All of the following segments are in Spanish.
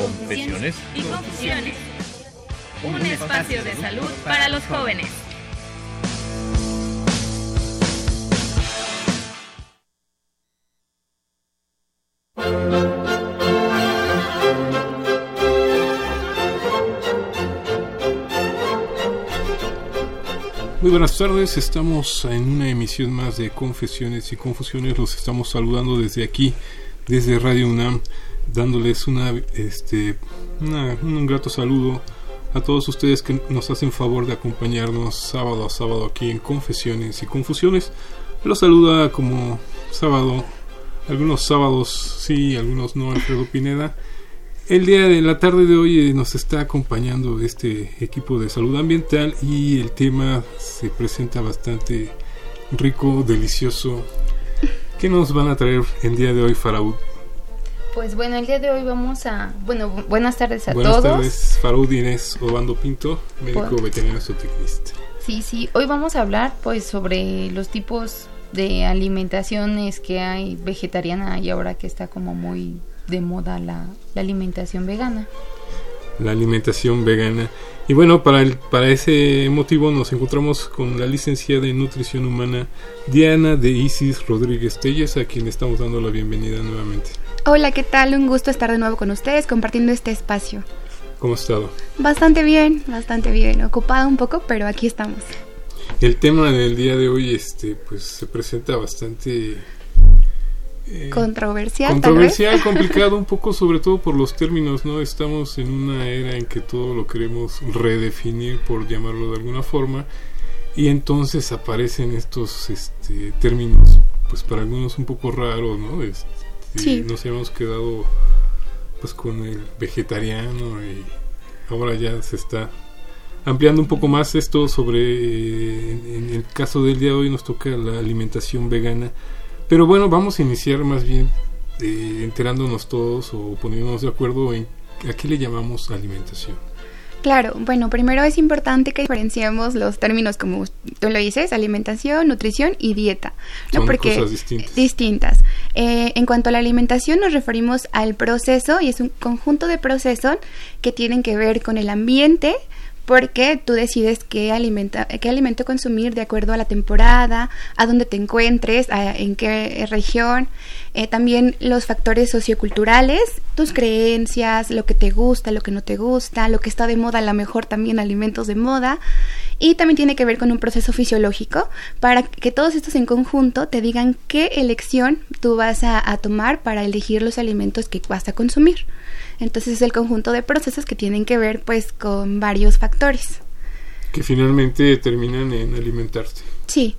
Confesiones. Y Confusiones un espacio de salud para los jóvenes. Muy buenas tardes, estamos en una emisión más de Confesiones y Confusiones, los estamos saludando desde aquí, desde Radio UNAM, dándoles una, este, un grato saludo a todos ustedes que nos hacen favor de acompañarnos sábado a sábado aquí en Confesiones y Confusiones. Los saluda como sábado, algunos sábados sí, algunos no, Alfredo Pineda. El día de la tarde de hoy eh, nos está acompañando este equipo de salud ambiental y el tema se presenta bastante rico, delicioso. ¿Qué nos van a traer el día de hoy, Faraud? Pues bueno, el día de hoy vamos a... Bueno, buenas tardes a todos. Buenas tardes, Farud Inés Obando Pinto, médico pues, veterinario zootecnista. Sí, sí, hoy vamos a hablar pues sobre los tipos de alimentaciones que hay vegetariana y ahora que está como muy de moda la, la alimentación vegana. La alimentación vegana. Y bueno, para, el, para ese motivo nos encontramos con la licenciada en nutrición humana Diana de Isis Rodríguez Telles, a quien estamos dando la bienvenida nuevamente. Hola, ¿qué tal? Un gusto estar de nuevo con ustedes compartiendo este espacio. ¿Cómo ha estado? Bastante bien, bastante bien. Ocupada un poco, pero aquí estamos. El tema del día de hoy, este, pues se presenta bastante eh, controversial. Controversial, complicado un poco, sobre todo por los términos, ¿no? Estamos en una era en que todo lo queremos redefinir, por llamarlo de alguna forma, y entonces aparecen estos este, términos, pues para algunos un poco raros, ¿no? Este, sí. nos hemos quedado pues con el vegetariano y ahora ya se está ampliando un poco más esto sobre eh, en, el caso del día de hoy nos toca la alimentación vegana pero bueno vamos a iniciar más bien eh, enterándonos todos o poniéndonos de acuerdo en a qué le llamamos alimentación Claro, bueno, primero es importante que diferenciemos los términos como tú lo dices, alimentación, nutrición y dieta. ¿no? Son Porque cosas distintas. distintas. Eh, en cuanto a la alimentación nos referimos al proceso y es un conjunto de procesos que tienen que ver con el ambiente, porque tú decides qué, alimenta, qué alimento consumir de acuerdo a la temporada, a dónde te encuentres, en qué región, eh, también los factores socioculturales, tus creencias, lo que te gusta, lo que no te gusta, lo que está de moda, a lo mejor también alimentos de moda, y también tiene que ver con un proceso fisiológico para que todos estos en conjunto te digan qué elección tú vas a tomar para elegir los alimentos que vas a consumir. Entonces es el conjunto de procesos que tienen que ver pues con varios factores. Que finalmente terminan en alimentarse. Sí.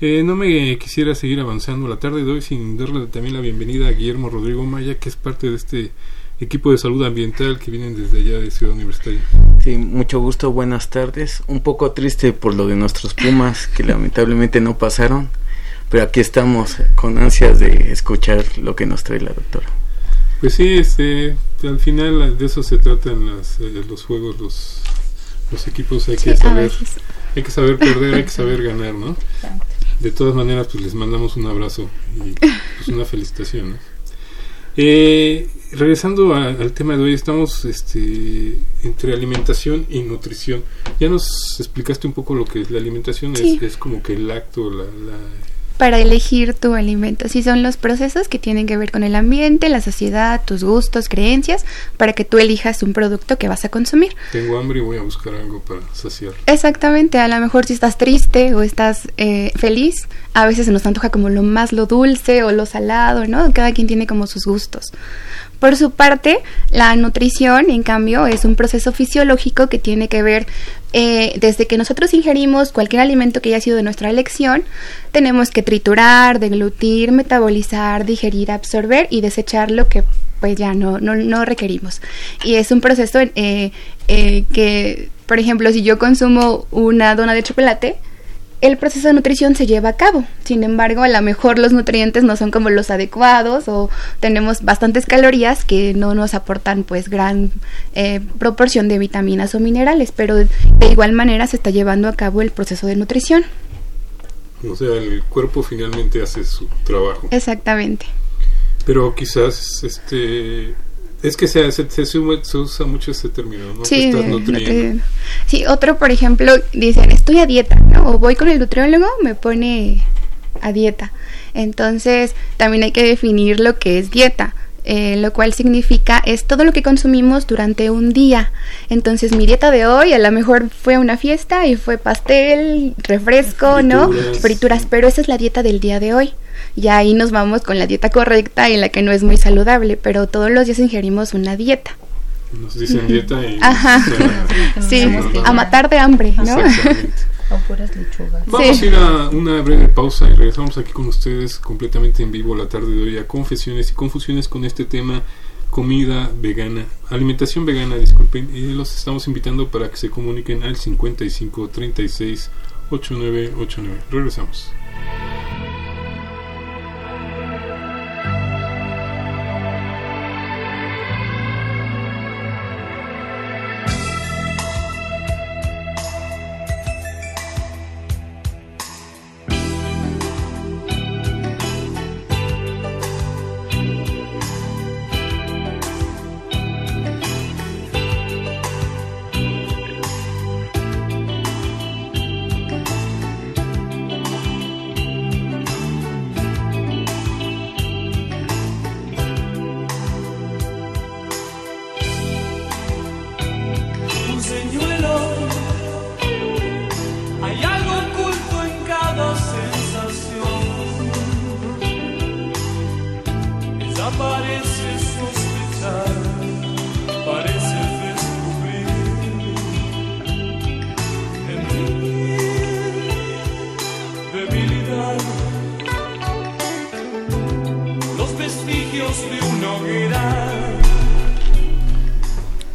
Eh, no me quisiera seguir avanzando la tarde de hoy sin darle también la bienvenida a Guillermo Rodrigo Maya, que es parte de este equipo de salud ambiental que vienen desde allá de Ciudad Universitaria. Sí, mucho gusto, buenas tardes. Un poco triste por lo de nuestros Pumas, que lamentablemente no pasaron, pero aquí estamos con ansias de escuchar lo que nos trae la doctora. Pues sí, este, al final de eso se tratan las, eh, los juegos, los, los equipos, hay que saber, hay que saber perder, hay que saber ganar, ¿no? De todas maneras, pues les mandamos un abrazo y pues una felicitación. Eh, regresando al tema de hoy, estamos este, entre alimentación y nutrición. Ya nos explicaste un poco lo que es la alimentación, es, es, como que el acto, la, la para elegir tu alimento. Si son los procesos que tienen que ver con el ambiente, la sociedad, tus gustos, creencias, para que tú elijas un producto que vas a consumir. Tengo hambre y voy a buscar algo para saciar. Exactamente, a lo mejor si estás triste o estás eh, feliz, a veces se nos antoja como lo más lo dulce o lo salado, ¿no? Cada quien tiene como sus gustos. Por su parte, la nutrición, en cambio, es un proceso fisiológico que tiene que ver eh, desde que nosotros ingerimos cualquier alimento que haya sido de nuestra elección, tenemos que triturar, deglutir, metabolizar, digerir, absorber y desechar lo que pues ya no, no, no requerimos. Y es un proceso eh, eh, que, por ejemplo, si yo consumo una dona de chocolate, el proceso de nutrición se lleva a cabo. Sin embargo, a lo mejor los nutrientes no son como los adecuados o tenemos bastantes calorías que no nos aportan pues gran eh, proporción de vitaminas o minerales, pero de igual manera se está llevando a cabo el proceso de nutrición. O sea, el cuerpo finalmente hace su trabajo. Exactamente. Pero quizás este es que se, se, se, usa mucho ese término, ¿no? Sí, Estás nutriendo. sí, otro, por ejemplo, dicen, estoy a dieta, ¿no? O voy con el nutriólogo, me pone a dieta. Entonces, también hay que definir lo que es dieta. Eh, lo cual significa es todo lo que consumimos durante un día. Entonces mi dieta de hoy a lo mejor fue una fiesta y fue pastel, refresco, ¿no? Frituras, pero esa es la dieta del día de hoy y ahí nos vamos con la dieta correcta y la que no es muy saludable, pero todos los días ingerimos una dieta. Nos dicen dieta y... Ajá, sí, a matar de hambre, ¿no? Vamos a ir a una breve pausa y regresamos aquí con ustedes completamente en vivo la tarde de hoy a confesiones y confusiones con este tema comida vegana, alimentación vegana, disculpen, y los estamos invitando para que se comuniquen al 55 36 8989. Regresamos.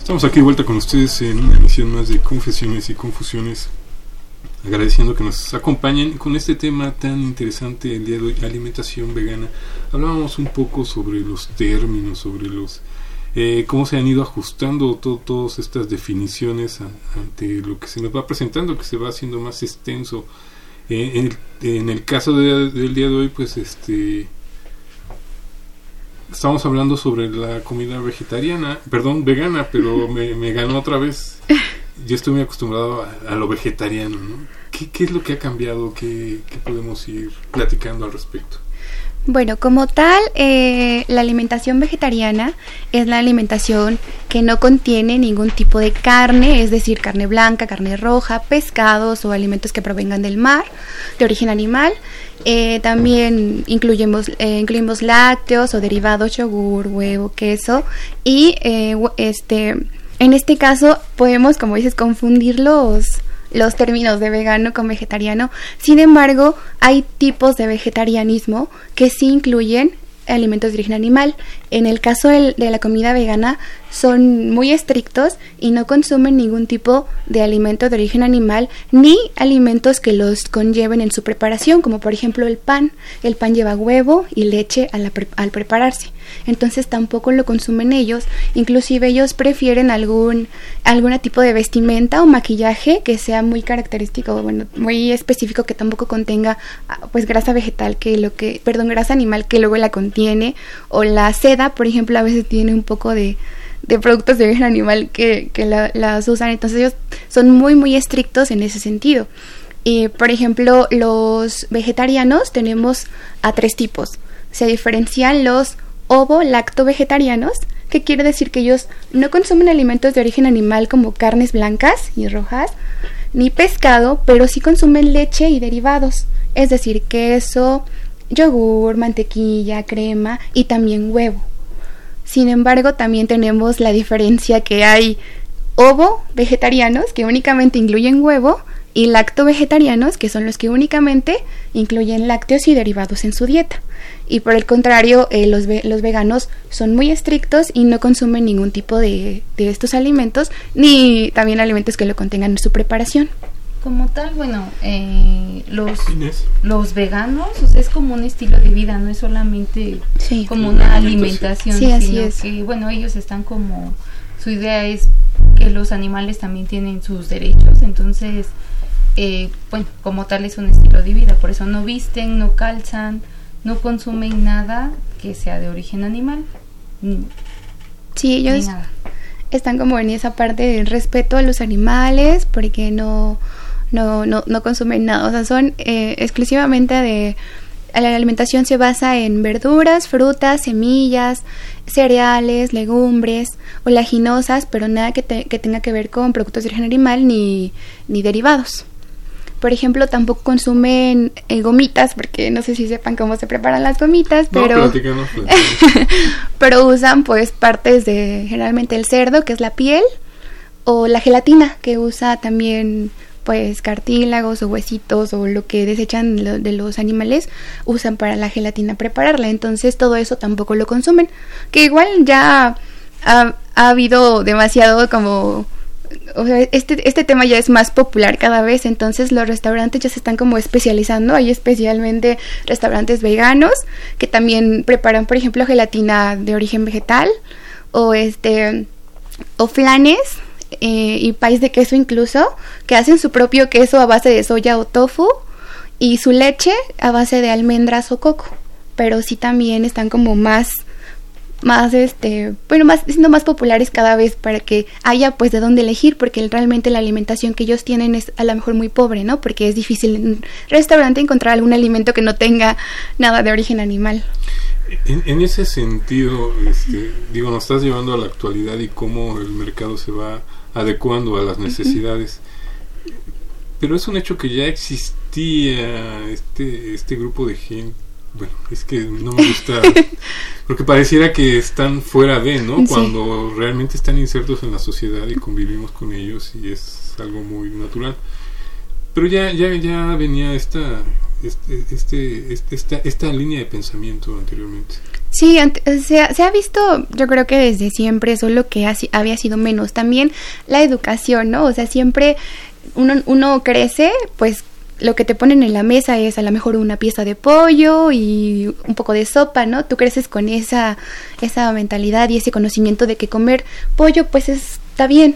Estamos aquí de vuelta con ustedes en una emisión más de Confesiones y Confusiones, agradeciendo que nos acompañen con este tema tan interesante el día de hoy, alimentación vegana. Hablábamos un poco sobre los términos, sobre los eh, cómo se han ido ajustando todas estas definiciones ante lo que se nos va presentando, que se va haciendo más extenso. Eh, en, el, caso del día de hoy, pues este estamos hablando sobre la comida vegetariana, perdón, vegana, pero me, ganó otra vez. Yo estoy muy acostumbrado a, lo vegetariano, ¿no? ¿Qué, ¿Qué, es lo que ha cambiado? ¿Qué, ¿Qué, podemos ir platicando al respecto? Bueno, como tal, eh, la alimentación vegetariana es la alimentación que no contiene ningún tipo de carne, es decir, carne blanca, carne roja, pescados o alimentos que provengan del mar, de origen animal. Eh, también incluimos, eh, incluimos lácteos o derivados, yogur, huevo, queso y este, en este caso podemos, como dices, confundir los los términos de vegano con vegetariano. Sin embargo, hay tipos de vegetarianismo que sí incluyen alimentos de origen animal. En el caso de la comida vegana, son muy estrictos y no consumen ningún tipo de alimento de origen animal ni alimentos que los conlleven en su preparación, como por ejemplo el pan. El pan lleva huevo y leche al, al prepararse. Entonces tampoco lo consumen ellos. Inclusive ellos prefieren algún, algún tipo de vestimenta o maquillaje que sea muy característico, bueno, muy específico que tampoco contenga ah, pues grasa vegetal que lo que, perdón, grasa animal que luego la contiene o la seda, por ejemplo, a veces tiene un poco de de productos de origen animal que, que las usan. Entonces ellos son muy, muy estrictos en ese sentido. Y, por ejemplo, los vegetarianos tenemos a tres tipos. Se diferencian los ovo-lacto vegetarianos, que quiere decir que ellos no consumen alimentos de origen animal como carnes blancas y rojas, ni pescado, pero sí consumen leche y derivados, es decir, queso, yogur, mantequilla, crema y también huevo. Sin embargo, también tenemos la diferencia que hay ovo vegetarianos que únicamente incluyen huevo y lacto vegetarianos que son los que únicamente incluyen lácteos y derivados en su dieta. Y por el contrario, eh, los, los veganos son muy estrictos y no consumen ningún tipo de, de estos alimentos ni también alimentos que lo contengan en su preparación. Como tal, bueno, eh, los, los veganos es como un estilo de vida, no es solamente como una alimentación, sino que, bueno, ellos están como, su idea es que los animales también tienen sus derechos, entonces, eh, bueno, como tal es un estilo de vida, por eso no visten, no calzan, no consumen nada que sea de origen animal. Sí, ellos están como en esa parte del respeto a los animales, porque no no, no, no consumen nada, o sea, son eh, exclusivamente de... La alimentación se basa en verduras, frutas, semillas, cereales, legumbres, oleaginosas, pero nada que, que tenga que ver con productos de origen animal ni, ni derivados. Por ejemplo, tampoco consumen eh, gomitas, porque no sé si sepan cómo se preparan las gomitas, pero, pero usan pues partes de generalmente el cerdo, que es la piel, o la gelatina, que usa también pues cartílagos o huesitos o lo que desechan de los animales usan para la gelatina prepararla. Entonces todo eso tampoco lo consumen. Que igual ya ha, habido demasiado como... Este, este tema ya es más popular cada vez, entonces los restaurantes ya se están como especializando. Hay especialmente restaurantes veganos que también preparan, por ejemplo, gelatina de origen vegetal o este o flanes eh, y país de queso incluso, que hacen su propio queso a base de soya o tofu y su leche a base de almendras o coco. Pero sí también están como más más este bueno más siendo más populares cada vez para que haya pues de dónde elegir porque realmente la alimentación que ellos tienen es a lo mejor muy pobre no porque es difícil en un restaurante encontrar algún alimento que no tenga nada de origen animal en, ese sentido este, digo nos estás llevando a la actualidad y cómo el mercado se va adecuando a las necesidades. Pero es un hecho que ya existía este, este grupo de gente. Bueno, es que no me gusta. porque pareciera que están fuera de, ¿no? Cuando realmente están insertos en la sociedad y convivimos con ellos y es algo muy natural. Pero ya, ya, ya venía esta, este, este, este esta, esta línea de pensamiento anteriormente. Sí, se ha, se ha, visto, yo creo que desde siempre, solo que había sido menos. También la educación, ¿no? O sea, siempre uno, uno crece, pues lo que te ponen en la mesa es a lo mejor una pieza de pollo y un poco de sopa, ¿no? Tú creces con esa, esa mentalidad y ese conocimiento de que comer pollo, pues está bien.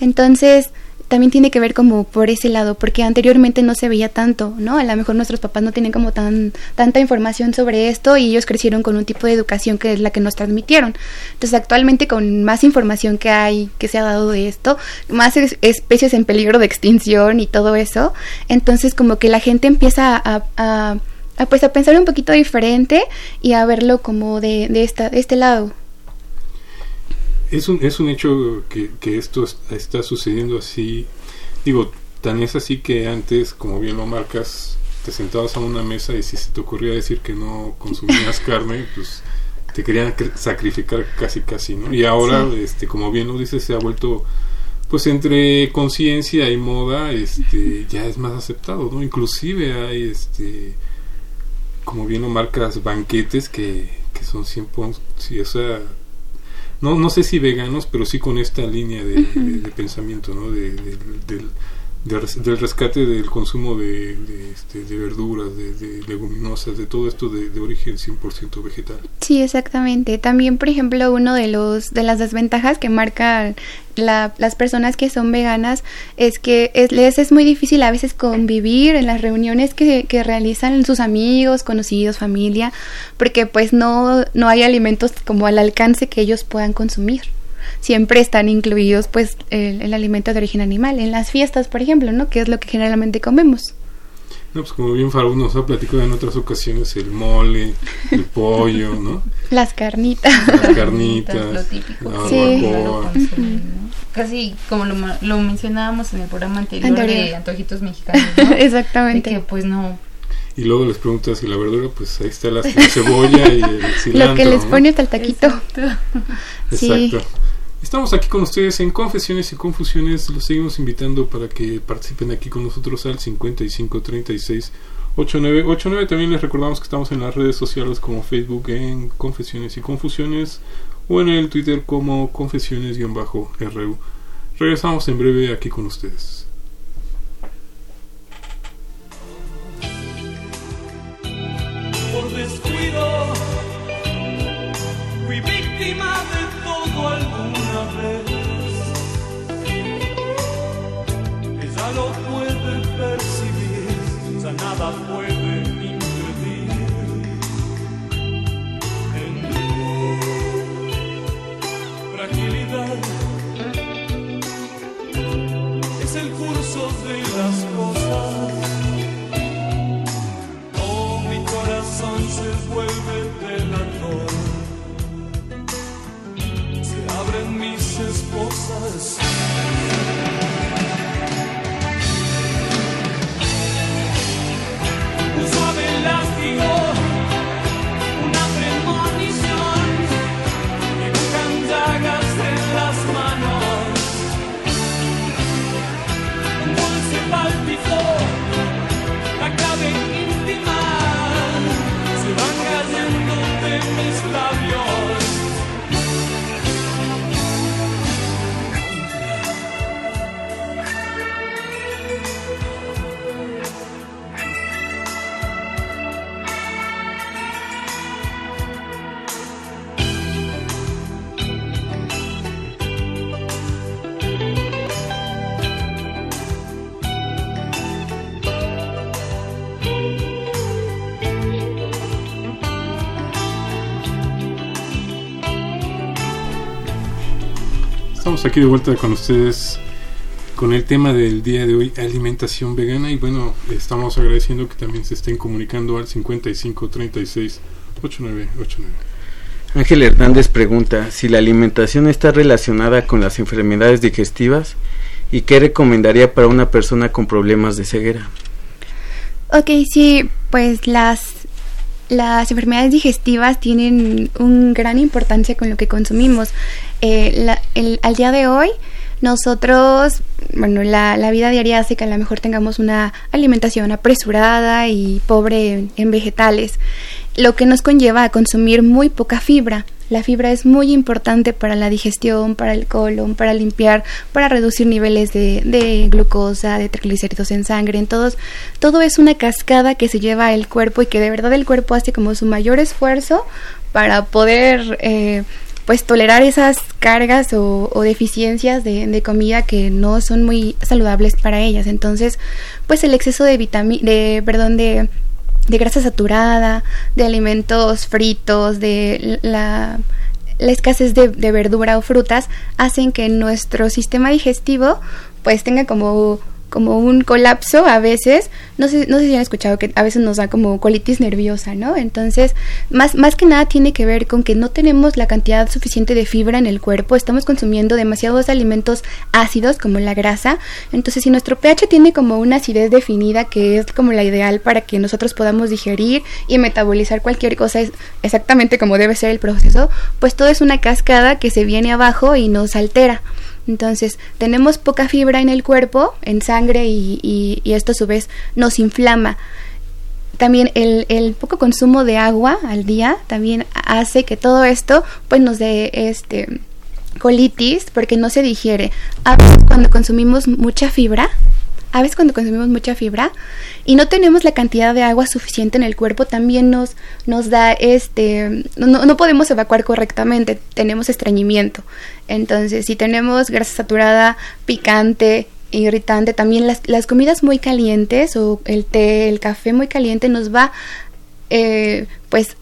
Entonces, también tiene que ver como por ese lado, porque anteriormente no se veía tanto, ¿no? A lo mejor nuestros papás no tienen como tan tanta información sobre esto y ellos crecieron con un tipo de educación que es la que nos transmitieron. Entonces, actualmente con más información que hay, que se ha dado de esto, más especies en peligro de extinción y todo eso, entonces como que la gente empieza a, a, pues a pensar un poquito diferente y a verlo como de, de, esta, de este lado. Es un, es un hecho que, que esto está sucediendo así. Digo, tan es así que antes, como bien lo marcas, te sentabas a una mesa y si se te ocurría decir que no consumías carne, pues te querían sacrificar casi casi, ¿no? Y ahora, este, como bien lo dices, se ha vuelto pues entre conciencia y moda, este, ya es más aceptado, ¿no? Inclusive hay, este, como bien lo marcas, banquetes que, que son siempre, sí, o sea, no, no sé si veganos, pero sí con esta línea de, pensamiento, ¿no? De, del, rescate del consumo de, este, de verduras, de, leguminosas, de todo esto de, origen 100% vegetal. Sí, exactamente. También, por ejemplo, uno de los de las desventajas que marcan las personas que son veganas es que es, les es muy difícil a veces convivir en las reuniones que, que realizan sus amigos, conocidos, familia, porque pues no, no hay alimentos como al alcance que ellos puedan consumir siempre están incluidos pues el, alimento de origen animal en las fiestas por ejemplo no que es lo que generalmente comemos no, pues como bien Faru nos ha platicado en otras ocasiones, el mole, el pollo, ¿no? Las carnitas. Las carnitas, lo típico. La Casi como lo, lo, mencionábamos en el programa anterior, de Antojitos Mexicanos, ¿no? Exactamente. que pues no, y luego les preguntas si la verdura, pues ahí está la cebolla y el cilantro. Lo que les pone hasta el taquito. Exacto. Estamos aquí con ustedes en Confesiones y Confusiones. Los seguimos invitando para que participen aquí con nosotros al 5536 8989. También les recordamos que estamos en las redes sociales como Facebook en Confesiones y Confusiones o en el Twitter como Confesiones-RU. Regresamos en breve aquí con ustedes. Por descuido fui víctima de todo alguna vez. Lo puede percibir, ya nada puede noches posas. Aquí de vuelta con ustedes con el tema del día de hoy, alimentación vegana. Y bueno, estamos agradeciendo que también se estén comunicando al 5536 8989. Ángel Hernández pregunta si la alimentación está relacionada con las enfermedades digestivas y qué recomendaría para una persona con problemas de ceguera. Ok, sí, pues las, las enfermedades digestivas tienen una gran importancia con lo que consumimos. Eh, la- el- al día de hoy, nosotros, bueno, la, la vida diaria hace que a lo mejor tengamos una alimentación apresurada y pobre en, en vegetales, lo que nos conlleva a consumir muy poca fibra. La fibra es muy importante para la digestión, para el colon, para limpiar, para reducir niveles de, de glucosa, de triglicéridos en sangre. Entonces, todo es una cascada que se lleva el cuerpo y que de verdad el cuerpo hace como su mayor esfuerzo para poder eh, pues tolerar esas cargas o, deficiencias de, comida que no son muy saludables para ellas. Entonces, pues el exceso de de, perdón, de de grasa saturada, de alimentos fritos, de la, la escasez de, de verdura o frutas, hacen que nuestro sistema digestivo pues tenga como como un colapso a veces, no sé, no sé si han escuchado que a veces nos da como colitis nerviosa, ¿no? Entonces, más, más que nada tiene que ver con que no tenemos la cantidad suficiente de fibra en el cuerpo, estamos consumiendo demasiados alimentos ácidos como la grasa, entonces si nuestro pH tiene como una acidez definida que es como la ideal para que nosotros podamos digerir y metabolizar cualquier cosa es exactamente como debe ser el proceso, pues todo es una cascada que se viene abajo y nos altera. Entonces, tenemos poca fibra en el cuerpo, en sangre, y, y, y esto a su vez nos inflama. También el, el, poco consumo de agua al día también hace que todo esto pues nos dé este colitis porque no se digiere. Cuando consumimos mucha fibra, a veces cuando consumimos mucha fibra y no tenemos la cantidad de agua suficiente en el cuerpo, también nos, nos da este, no, no podemos evacuar correctamente, tenemos estreñimiento. Entonces, si tenemos grasa saturada, picante, irritante, también las, las comidas muy calientes o el té, el café muy caliente nos va, eh, pues,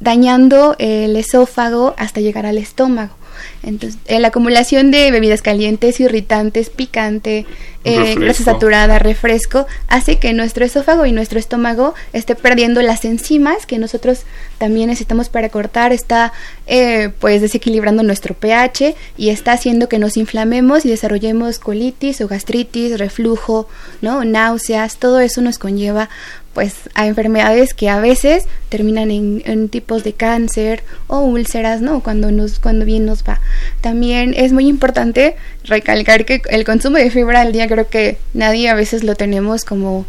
dañando el esófago hasta llegar al estómago. Entonces, eh, la acumulación de bebidas calientes, irritantes, picante, eh, grasa saturada, refresco, hace que nuestro esófago y nuestro estómago esté perdiendo las enzimas que nosotros también necesitamos para cortar, está eh, pues desequilibrando nuestro pH y está haciendo que nos inflamemos y desarrollemos colitis o gastritis, reflujo, ¿no? náuseas, todo eso nos conlleva pues a enfermedades que a veces terminan en, tipos de cáncer o úlceras, ¿no? Cuando nos cuando bien nos va. También es muy importante recalcar que el consumo de fibra al día creo que nadie a veces lo tenemos como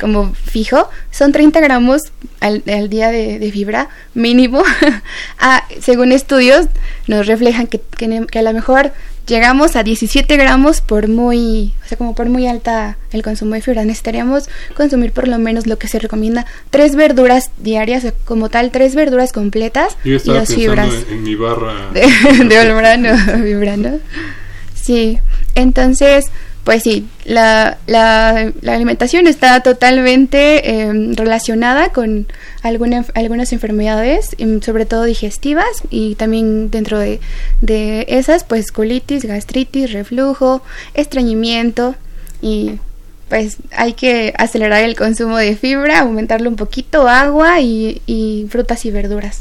como fijo, son 30 gramos al, día de, fibra mínimo. ah, según estudios nos reflejan que, que, a lo mejor llegamos a 17 gramos por muy, o sea, como por muy alta el consumo de fibra. Necesitaríamos consumir por lo menos lo que se recomienda, tres verduras diarias, como tal, tres verduras completas y las fibras. En, mi barra de, de vibrando. Sí, entonces pues sí, la, la, alimentación está totalmente em, relacionada con algunas enfermedades, em, sobre todo digestivas, y también dentro de, de esas, pues colitis, gastritis, reflujo, estreñimiento, y pues hay que acelerar el consumo de fibra, aumentarlo un poquito, agua y, y frutas y verduras.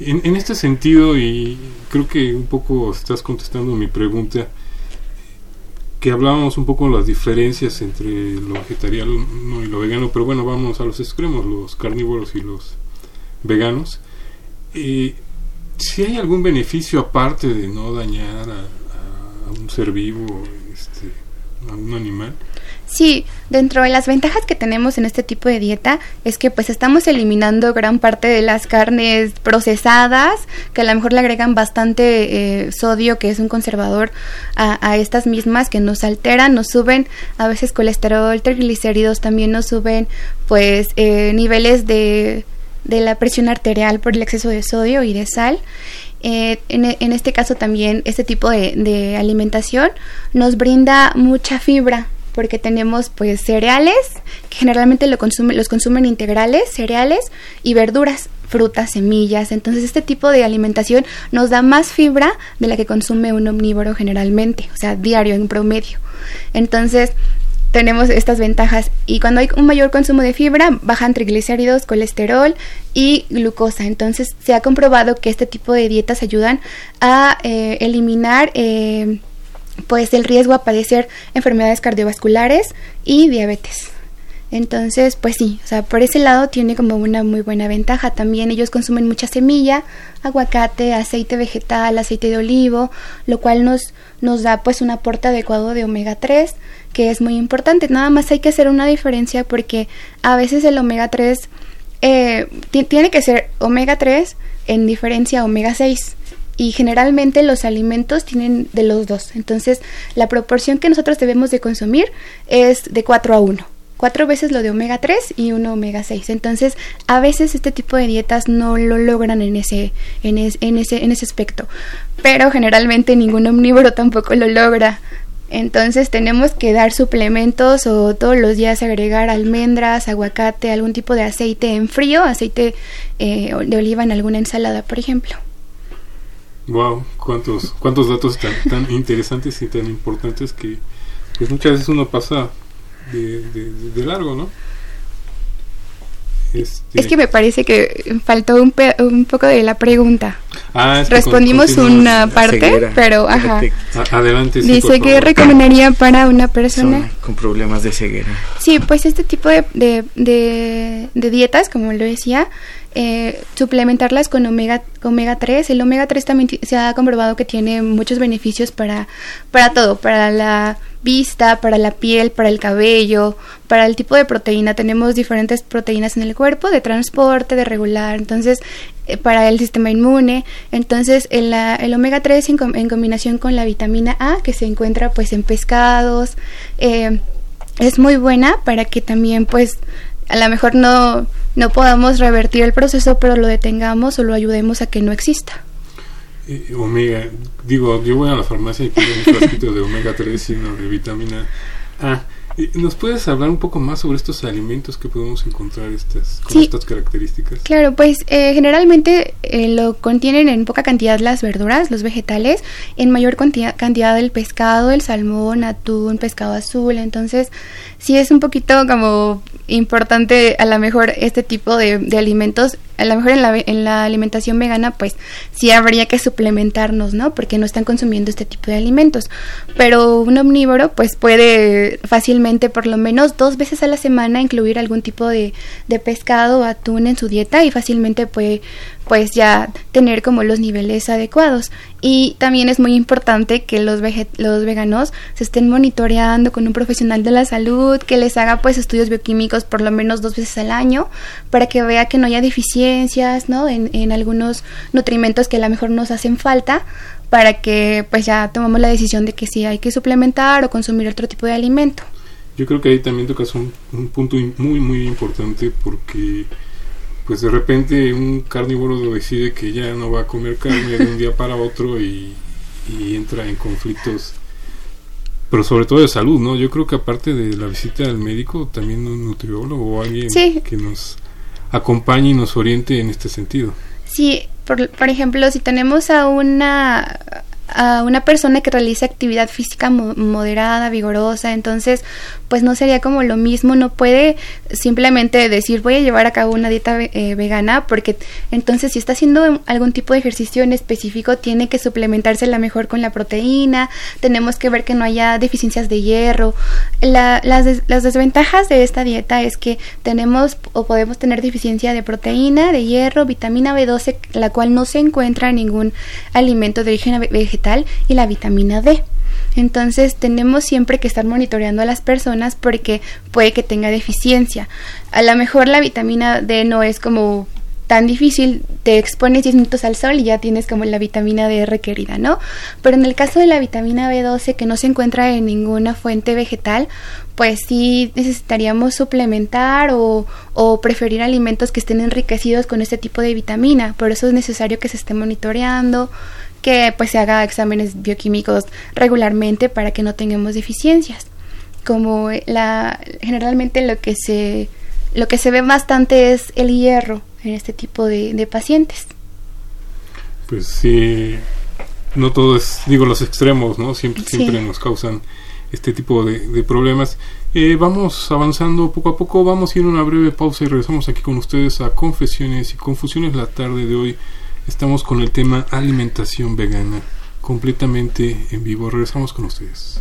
En, en, este sentido, y creo que un poco estás contestando mi pregunta, que hablábamos un poco de las diferencias entre lo vegetariano y lo vegano, pero bueno, vamos a los extremos, los carnívoros y los veganos. Eh, si hay algún beneficio aparte de no dañar a, un ser vivo, este, a un animal, Sí, dentro de las ventajas que tenemos en este tipo de dieta es que pues estamos eliminando gran parte de las carnes procesadas, que a lo mejor le agregan bastante eh, sodio, que es un conservador, a, estas mismas que nos alteran, nos suben a veces colesterol, triglicéridos, también nos suben pues eh, niveles de, de la presión arterial por el exceso de sodio y de sal. Eh, en, en, este caso también este tipo de, de alimentación nos brinda mucha fibra porque tenemos pues cereales, que generalmente lo consume, los consumen integrales, cereales y verduras, frutas, semillas. Entonces este tipo de alimentación nos da más fibra de la que consume un omnívoro generalmente, o sea, diario en promedio. Entonces tenemos estas ventajas y cuando hay un mayor consumo de fibra bajan triglicéridos, colesterol y glucosa. Entonces se ha comprobado que este tipo de dietas ayudan a eh, eliminar eh, pues el riesgo a padecer enfermedades cardiovasculares y diabetes. Entonces, pues sí, o sea, por ese lado tiene como una muy buena ventaja. También ellos consumen mucha semilla, aguacate, aceite vegetal, aceite de olivo, lo cual nos, nos da pues un aporte adecuado de omega 3, que es muy importante. Nada más hay que hacer una diferencia porque a veces el omega 3 eh, tiene que ser omega 3 en diferencia a omega 6 y generalmente los alimentos tienen de los dos. Entonces, la proporción que nosotros debemos de consumir es de 4 a 1. Cuatro veces lo de omega 3 y uno omega 6. Entonces, a veces este tipo de dietas no lo logran en ese, en, en, ese, en ese aspecto. Pero generalmente ningún omnívoro tampoco lo logra. Entonces tenemos que dar suplementos o todos los días agregar almendras, aguacate, algún tipo de aceite en frío, aceite eh, de oliva en alguna ensalada, por ejemplo. Wow, cuántos, cuántos datos tan, tan interesantes y tan importantes que pues muchas veces uno pasa de, de, largo, ¿no? Este... Es que me parece que faltó un, un poco de la pregunta. Ah, Respondimos una parte, pero ajá. adelante. Dice que recomendaría para una persona con problemas de ceguera. Sí, pues este tipo de, de, de, de dietas, como lo decía, eh, suplementarlas con omega, omega 3. El omega 3 también se ha comprobado que tiene muchos beneficios para, para todo, para la vista, para la piel, para el cabello, para el tipo de proteína. Tenemos diferentes proteínas en el cuerpo, de transporte, de regular, entonces eh, para el sistema inmune. Entonces el, omega 3 en, combinación con la vitamina A que se encuentra pues en pescados eh, es muy buena para que también pues a lo mejor no, no podamos revertir el proceso, pero lo detengamos o lo ayudemos a que no exista. Eh, omega, digo, yo voy a la farmacia y pido un frasquito de omega 3 sino de vitamina A. ¿Nos puedes hablar un poco más sobre estos alimentos que podemos encontrar estas, con estas características? Claro, pues eh, generalmente eh, lo contienen en poca cantidad las verduras, los vegetales, en mayor cantidad, cantidad el pescado, el salmón, atún, pescado azul. Entonces, sí es un poquito como importante a lo mejor este tipo de, alimentos a lo mejor en la, en la alimentación vegana, pues sí habría que suplementarnos, ¿no? Porque no están consumiendo este tipo de alimentos. Pero un omnívoro, pues puede fácilmente, por lo menos dos veces a la semana, incluir algún tipo de, pescado o atún en su dieta y fácilmente puede pues ya tener como los niveles adecuados. Y también es muy importante que los, los veganos se estén monitoreando con un profesional de la salud, que les haga pues estudios bioquímicos por lo menos dos veces al año, para que vea que no haya deficiencias, ¿no? En, algunos nutrimentos que a lo mejor nos hacen falta, para que pues ya tomamos la decisión de que sí hay que suplementar o consumir otro tipo de alimento. Yo creo que ahí también tocas un, un punto muy muy importante porque pues de repente un carnívoro decide que ya no va a comer carne de un día para otro y, entra en conflictos pero sobre todo de salud, ¿no? Yo creo que aparte de la visita al médico, también un nutriólogo o alguien que nos acompañe y nos oriente en este sentido. Sí, por, por ejemplo, si tenemos a una a una persona que realiza actividad física moderada, vigorosa, entonces pues no sería como lo mismo, no puede simplemente decir voy a llevar a cabo una dieta eh, vegana porque entonces si está haciendo algún tipo de ejercicio en específico tiene que suplementarse la mejor con la proteína, tenemos que ver que no haya deficiencias de hierro. las, las desventajas de esta dieta es que tenemos o podemos tener deficiencia de proteína, de hierro, vitamina B12, la cual no se encuentra en ningún alimento de origen vegetal y la vitamina D. Entonces tenemos siempre que estar monitoreando a las personas porque puede que tenga deficiencia. A lo mejor la vitamina D no es como tan difícil, te expones 10 minutos al sol y ya tienes como la vitamina D requerida, ¿no? Pero en el caso de la vitamina B12 que no se encuentra en ninguna fuente vegetal, pues sí necesitaríamos suplementar o, o, preferir alimentos que estén enriquecidos con este tipo de vitamina. Por eso es necesario que se esté monitoreando, que pues se haga exámenes bioquímicos regularmente para que no tengamos deficiencias. Como la generalmente lo que se lo que se ve bastante es el hierro en este tipo de, pacientes. Pues sí, no todo es, digo, los extremos, ¿no? Siempre, siempre nos causan este tipo de, de problemas. Eh, vamos avanzando poco a poco, vamos a ir a una breve pausa y regresamos aquí con ustedes a Confesiones y Confusiones la tarde de hoy. Estamos con el tema alimentación vegana, completamente en vivo. Regresamos con ustedes.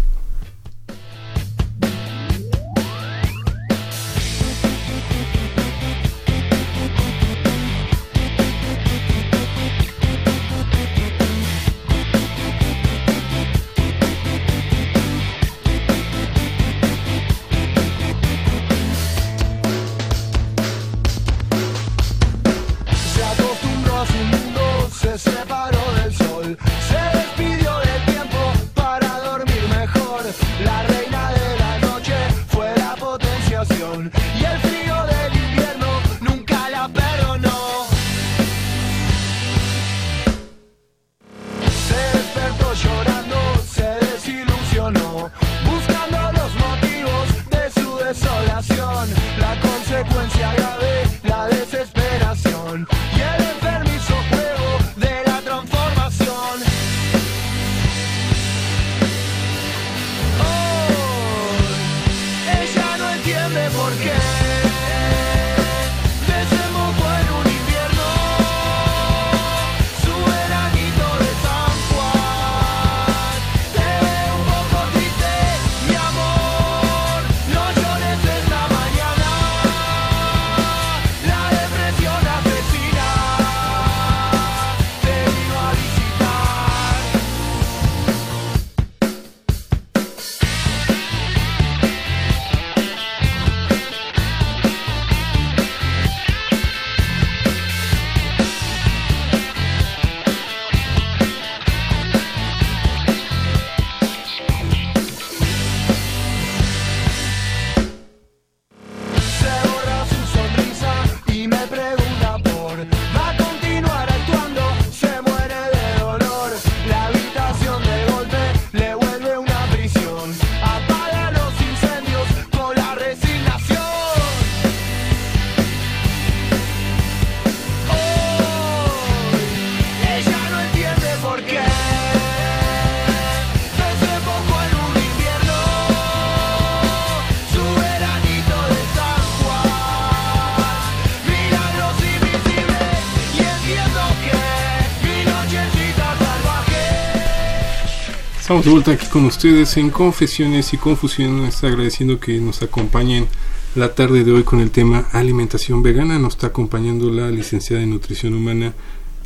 Estamos de vuelta aquí con ustedes en Confesiones y Confusiones, agradeciendo que nos acompañen la tarde de hoy con el tema alimentación vegana. Nos está acompañando la licenciada en nutrición humana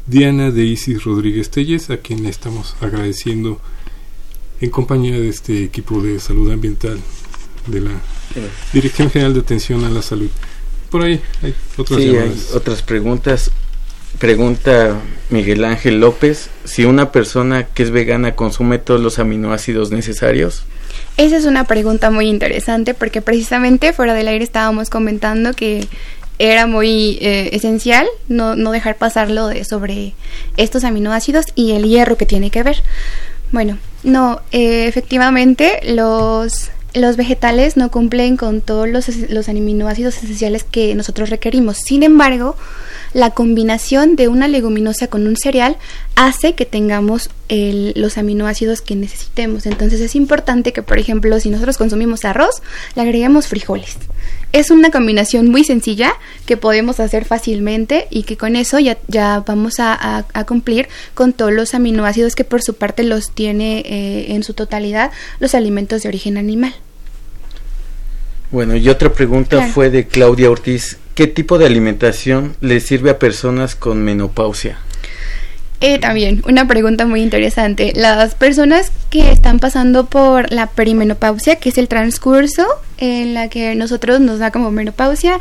Diana de Isis Rodríguez Telles, a quien le estamos agradeciendo en compañía de este equipo de salud ambiental de la Dirección General de Atención a la Salud. Por ahí hay otras, sí, hay otras preguntas. Pregunta Miguel Ángel López, si una persona que es vegana consume todos los aminoácidos necesarios. Esa es una pregunta muy interesante porque precisamente fuera del aire estábamos comentando que era muy eh, esencial no, no, dejar pasarlo sobre estos aminoácidos y el hierro que tiene que ver. Bueno, no, eh, efectivamente los, los vegetales no cumplen con todos los, los aminoácidos esenciales que nosotros requerimos. Sin embargo, la combinación de una leguminosa con un cereal hace que tengamos los aminoácidos que necesitemos. Entonces es importante que, por ejemplo, si nosotros consumimos arroz, le agreguemos frijoles. Es una combinación muy sencilla que podemos hacer fácilmente y que con eso ya, ya vamos a, cumplir con todos los aminoácidos que por su parte los tiene eh, en su totalidad los alimentos de origen animal. Bueno, y otra pregunta fue de Claudia Ortiz. ¿Qué tipo de alimentación le sirve a personas con menopausia? Eh, también, una pregunta muy interesante. Las personas que están pasando por la perimenopausia, que es el transcurso en la que nosotros nos da como menopausia,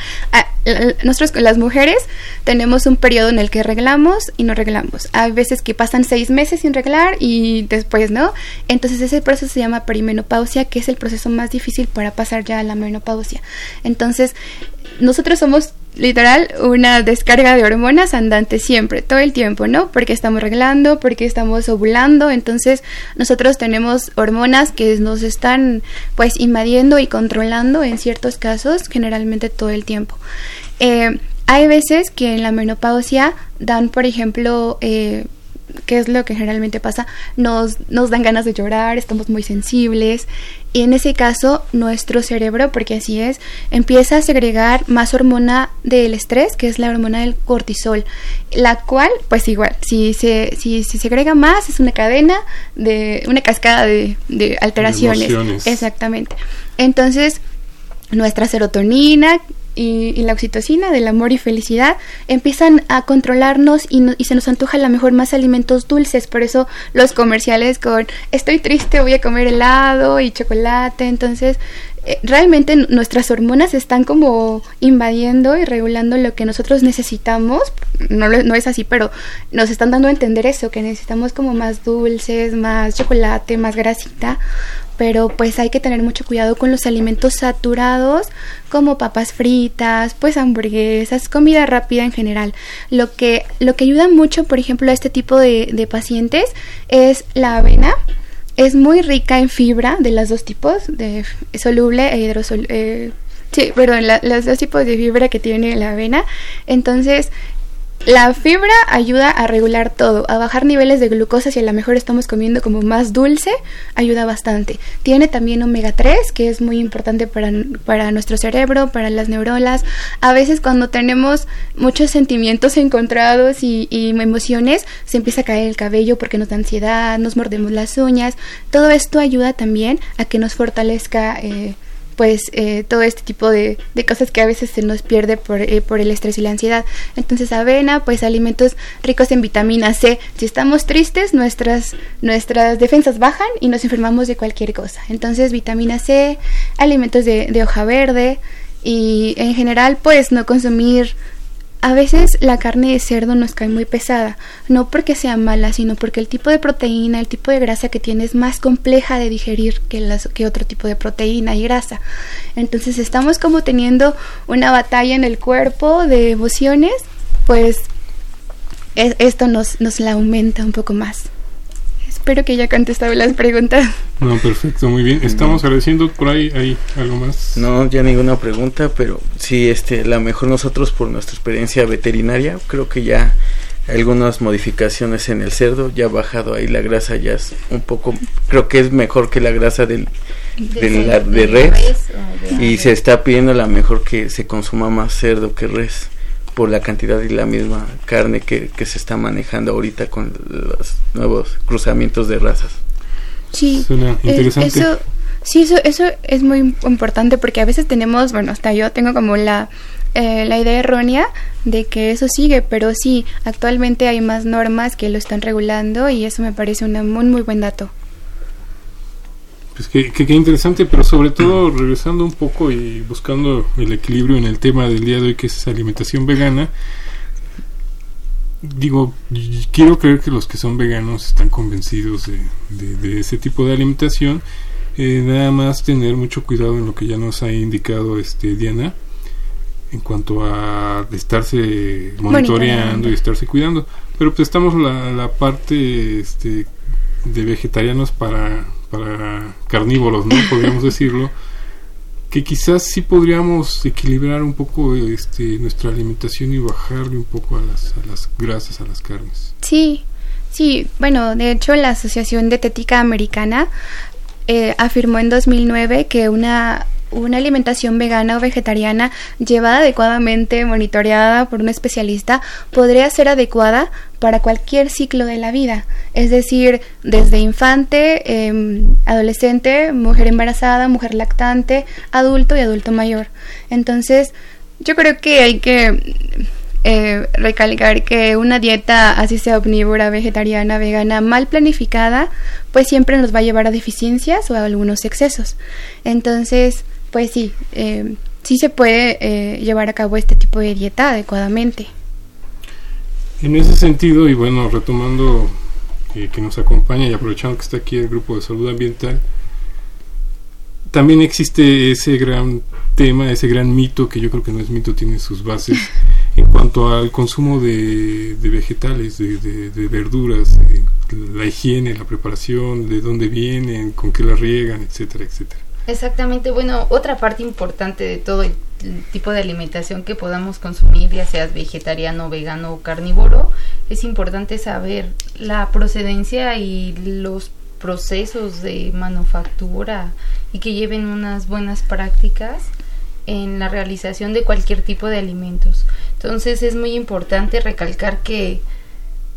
nosotros las mujeres tenemos un periodo en el que reglamos y no reglamos. Hay veces que pasan seis meses sin reglar y después no. Entonces ese proceso se llama perimenopausia, que es el proceso más difícil para pasar ya a la menopausia. Entonces nosotros somos literal una descarga de hormonas andante siempre, todo el tiempo, ¿no? Porque estamos reglando, porque estamos ovulando, entonces nosotros tenemos hormonas que nos están pues invadiendo y controlando en ciertos casos, generalmente todo el tiempo. Eh, hay veces que en la menopausia dan, por ejemplo, eh, ¿qué es lo que generalmente pasa? Nos, nos dan ganas de llorar, estamos muy sensibles, y en ese caso, nuestro cerebro, porque así es, empieza a segregar más hormona del estrés, que es la hormona del cortisol, la cual, pues igual, si se, si, se segrega más, es una cadena de, una cascada de, de alteraciones. Exactamente. Entonces, nuestra serotonina, y, la oxitocina del amor y felicidad empiezan a controlarnos y, y, se nos antoja a lo mejor más alimentos dulces. Por eso los comerciales con estoy triste, voy a comer helado y chocolate. Entonces, eh, realmente nuestras hormonas están como invadiendo y regulando lo que nosotros necesitamos. No, no es así, pero nos están dando a entender eso, que necesitamos como más dulces, más chocolate, más grasita pero pues hay que tener mucho cuidado con los alimentos saturados como papas fritas, pues hamburguesas, comida rápida en general. Lo que, lo que ayuda mucho, por ejemplo, a este tipo de, pacientes es la avena. Es muy rica en fibra de los dos tipos, de soluble e hidrosoluble. Eh, sí, perdón, los dos tipos de fibra que tiene la avena. Entonces, la fibra ayuda a regular todo, a bajar niveles de glucosa si a lo mejor estamos comiendo como más dulce, ayuda bastante. Tiene también omega 3, que es muy importante para, para nuestro cerebro, para las neuronas. A veces cuando tenemos muchos sentimientos encontrados y, y emociones, se empieza a caer el cabello porque nos da ansiedad, nos mordemos las uñas. Todo esto ayuda también a que nos fortalezca. Eh, pues eh, todo este tipo de, de, cosas que a veces se nos pierde por, eh, por, el estrés y la ansiedad. Entonces avena, pues alimentos ricos en vitamina C. Si estamos tristes, nuestras, nuestras defensas bajan y nos enfermamos de cualquier cosa. Entonces vitamina C, alimentos de, de hoja verde y en general pues no consumir a veces la carne de cerdo nos cae muy pesada, no porque sea mala, sino porque el tipo de proteína, el tipo de grasa que tiene es más compleja de digerir que, las, que otro tipo de proteína y grasa. Entonces estamos como teniendo una batalla en el cuerpo de emociones, pues esto nos, nos la aumenta un poco más. Espero que haya contestado las preguntas. No, perfecto, muy bien. Estamos agradeciendo por ahí, hay algo más. No, ya ninguna pregunta, pero sí, este, la mejor nosotros por nuestra experiencia veterinaria, creo que ya algunas modificaciones en el cerdo, ya ha bajado ahí la grasa, ya es un poco, creo que es mejor que la grasa del, de, de res, y se está pidiendo la mejor que se consuma más cerdo que res por la cantidad y la misma carne que, se está manejando ahorita con los nuevos cruzamientos de razas. Sí. Suena interesante. Eso, sí, eso, eso es muy importante porque a veces tenemos, bueno, hasta yo tengo como la, eh, la idea errónea de que eso sigue, pero sí, actualmente hay más normas que lo están regulando y eso me parece un muy, muy buen dato. Pues que, que, que interesante, pero sobre todo regresando un poco y buscando el equilibrio en el tema del día de hoy, que es alimentación vegana. Digo, quiero creer que los que son veganos están convencidos de, de- de ese tipo de alimentación. Eh, nada más tener mucho cuidado en lo que ya nos ha indicado este Diana en cuanto a estarse monitoreando Monitoreando. y estarse cuidando. Pero pues estamos la, la parte este, de vegetarianos para, para carnívoros, ¿no? Podríamos decirlo. Que quizás sí podríamos equilibrar un poco este, nuestra alimentación y bajarle un poco a las, a las grasas, a las carnes. Sí, sí, bueno, de hecho la Asociación Dietética Americana eh, afirmó en 2009 que una, una alimentación vegana o vegetariana llevada adecuadamente, monitoreada por un especialista, podría ser adecuada para cualquier ciclo de la vida, es decir, desde infante, em, adolescente, mujer embarazada, mujer lactante, adulto y adulto mayor. Entonces, yo creo que hay que eh, recalcar que una dieta, así sea omnívora, vegetariana, vegana, mal planificada, pues siempre nos va a llevar a deficiencias o a algunos excesos. Entonces, pues sí, eh, sí se puede eh, llevar a cabo este tipo de dieta adecuadamente. En ese sentido, y bueno, retomando que, que nos acompaña y aprovechando que está aquí el grupo de salud ambiental, también existe ese gran tema, ese gran mito, que yo creo que no es mito, tiene sus bases, en cuanto al consumo de, de vegetales, de, de- de verduras, la higiene, la preparación, de dónde vienen, con qué las riegan, etcétera, etcétera. Exactamente, bueno, otra parte importante de todo el, tipo de alimentación que podamos consumir, ya seas vegetariano, vegano o carnívoro, es importante saber la procedencia y los procesos de manufactura y que lleven unas buenas prácticas en la realización de cualquier tipo de alimentos. Entonces es muy importante recalcar que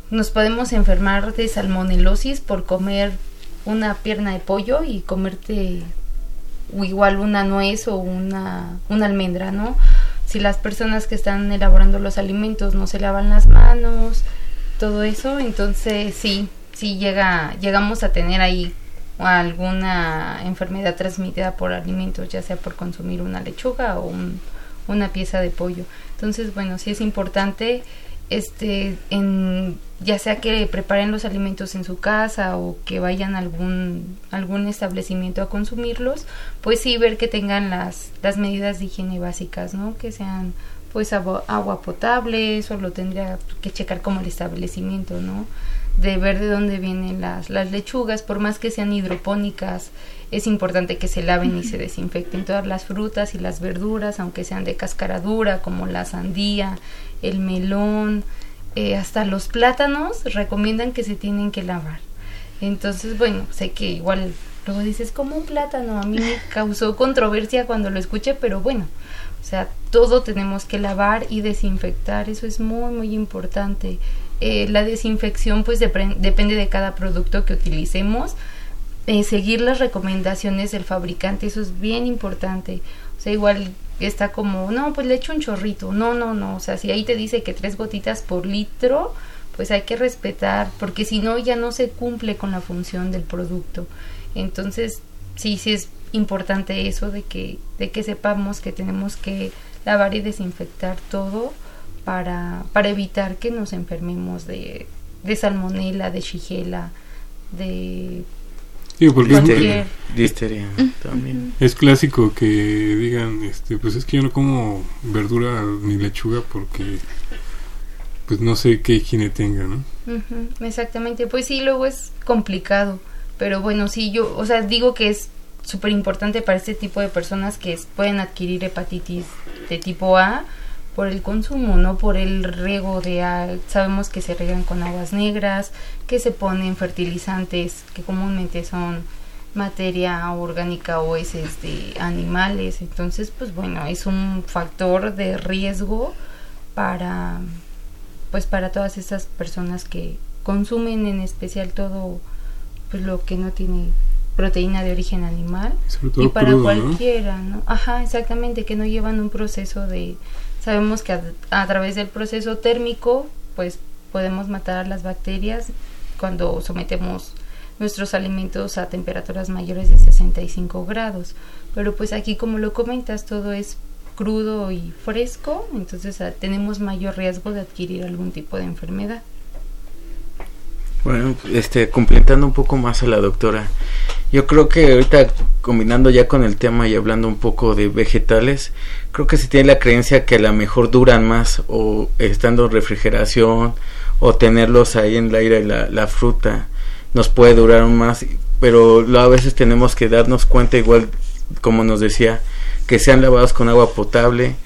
nos podemos enfermar de salmonelosis por comer una pierna de pollo y comerte o igual una nuez o una, una almendra, ¿no? Si las personas que están elaborando los alimentos no se lavan las manos, todo eso, entonces sí, sí llega, llegamos a tener ahí alguna enfermedad transmitida por alimentos, ya sea por consumir una lechuga o un- una pieza de pollo. Entonces, bueno, sí es importante este en ya sea que preparen los alimentos en su casa o que vayan a algún algún establecimiento a consumirlos, pues sí ver que tengan las las medidas de higiene básicas, ¿no? Que sean pues agua, agua potable, eso lo tendría que checar como el establecimiento, ¿no? De ver de dónde vienen las, las lechugas, por más que sean hidropónicas, es importante que se laven y se desinfecten todas las frutas y las verduras, aunque sean de cáscara dura, como la sandía, el melón, eh, hasta los plátanos recomiendan que se tienen que lavar. Entonces, bueno, sé que igual luego dices como un plátano, a mí me causó controversia cuando lo escuché, pero bueno, o sea, todo tenemos que lavar y desinfectar, eso es muy, muy importante. Eh, la desinfección pues depende de cada producto que utilicemos. Eh, seguir las recomendaciones del fabricante, eso es bien importante. O sea, igual está como, no, pues le echo un chorrito. No, no, no. O sea, si ahí te dice que tres gotitas por litro, pues hay que respetar, porque si no ya no se cumple con la función del producto. Entonces, sí, sí es importante eso de que, de que sepamos que tenemos que lavar y desinfectar todo para, para evitar que nos enfermemos de, de salmonela, de shigella, de Digo, porque es, cualquier... Listeria también. es clásico que digan, este, pues es que yo no como verdura ni lechuga porque pues no sé qué higiene tenga, ¿no? Exactamente, pues sí, luego es complicado, pero bueno, sí, yo, o sea, digo que es súper importante para este tipo de personas que es- pueden adquirir hepatitis de tipo A por el consumo, no por el riego de a- sabemos que se riegan con aguas negras, que se ponen fertilizantes que comúnmente son materia orgánica o heces de animales, entonces pues bueno, es un factor de riesgo para pues para todas estas personas que consumen en especial todo pues lo que no tiene proteína de origen animal. Y para cualquiera, ¿no? Ajá, exactamente, que no llevan un proceso de sabemos que a, través del proceso térmico pues podemos matar las bacterias cuando sometemos nuestros alimentos a temperaturas mayores de 65 grados. Pero pues aquí como lo comentas todo es crudo y fresco, entonces ah, tenemos mayor riesgo de adquirir algún tipo de enfermedad. Bueno, este, completando un poco más a la doctora, yo creo que ahorita combinando ya con el tema y hablando un poco de vegetales, creo que se tiene la creencia que a lo mejor duran más o estando en refrigeración o tenerlos ahí en el aire la, la fruta nos puede durar más, pero a veces tenemos que darnos cuenta igual como nos decía que sean lavados con agua potable,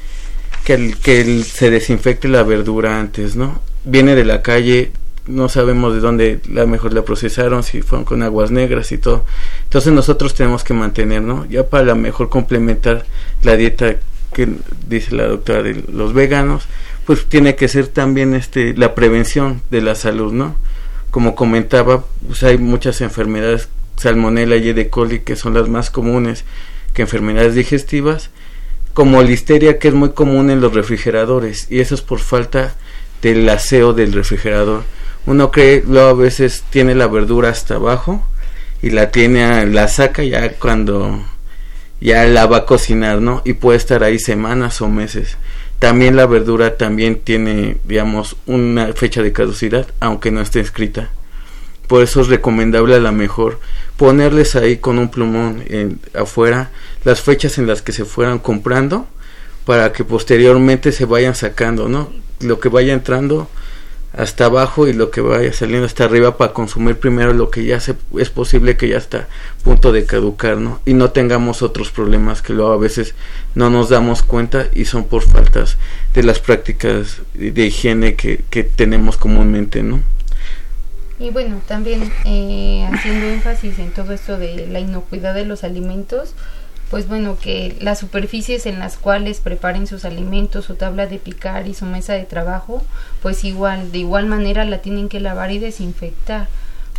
que, el, que se desinfecte la verdura antes, ¿no? Viene de la calle, no sabemos de dónde la mejor la procesaron, si fueron con aguas negras y todo. Entonces nosotros tenemos que mantener, ¿no? Ya para la mejor complementar la dieta que dice la doctora de los veganos, pues tiene que ser también este la prevención de la salud, ¿no? Como comentaba, pues hay muchas enfermedades, salmonella y E. coli que son las más comunes que enfermedades digestivas, como listeria que es muy común en los refrigeradores y eso es por falta del aseo del refrigerador uno cree luego a veces tiene la verdura hasta abajo y la tiene la saca ya cuando ya la va a cocinar no y puede estar ahí semanas o meses. También la verdura también tiene digamos una fecha de caducidad aunque no esté escrita. Por eso es recomendable a la mejor ponerles ahí con un plumón en, afuera las fechas en las que se fueran comprando para que posteriormente se vayan sacando no lo que vaya entrando hasta abajo y lo que vaya saliendo hasta arriba para consumir primero lo que ya se, es posible que ya está a punto de caducar, ¿no? Y no tengamos otros problemas que luego a veces no nos damos cuenta y son por faltas de las prácticas de higiene que, que tenemos comúnmente, ¿no? Y bueno, también eh, haciendo énfasis en todo esto de la inocuidad de los alimentos, pues bueno, que las superficies en las cuales preparen sus alimentos, su tabla de picar y su mesa de trabajo, pues igual, de igual manera la tienen que lavar y desinfectar.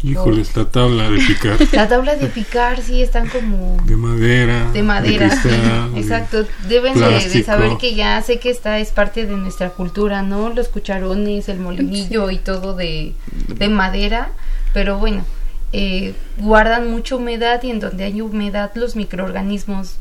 Híjoles, la tabla de picar. La tabla de picar, sí, están como... De madera. De madera, exacto. Deben de, saber que ya sé que esta es parte de nuestra cultura, ¿no? Los cucharones, el molinillo y todo de, de madera, pero bueno, eh, guardan mucha humedad y en donde hay humedad los microorganismos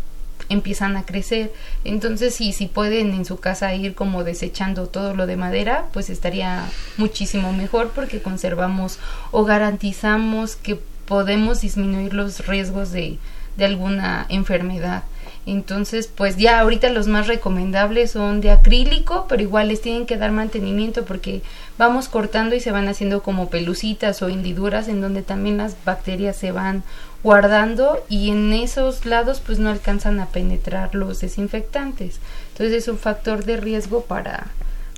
empiezan a crecer. Entonces, si, si pueden en su casa ir como desechando todo lo de madera, pues estaría muchísimo mejor porque conservamos o garantizamos que podemos disminuir los riesgos de, de alguna enfermedad. Entonces, pues ya ahorita los más recomendables son de acrílico, pero igual les tienen que dar mantenimiento porque vamos cortando y se van haciendo como pelucitas o hendiduras en donde también las bacterias se van guardando y en esos lados pues no alcanzan a penetrar los desinfectantes. Entonces es un factor de riesgo para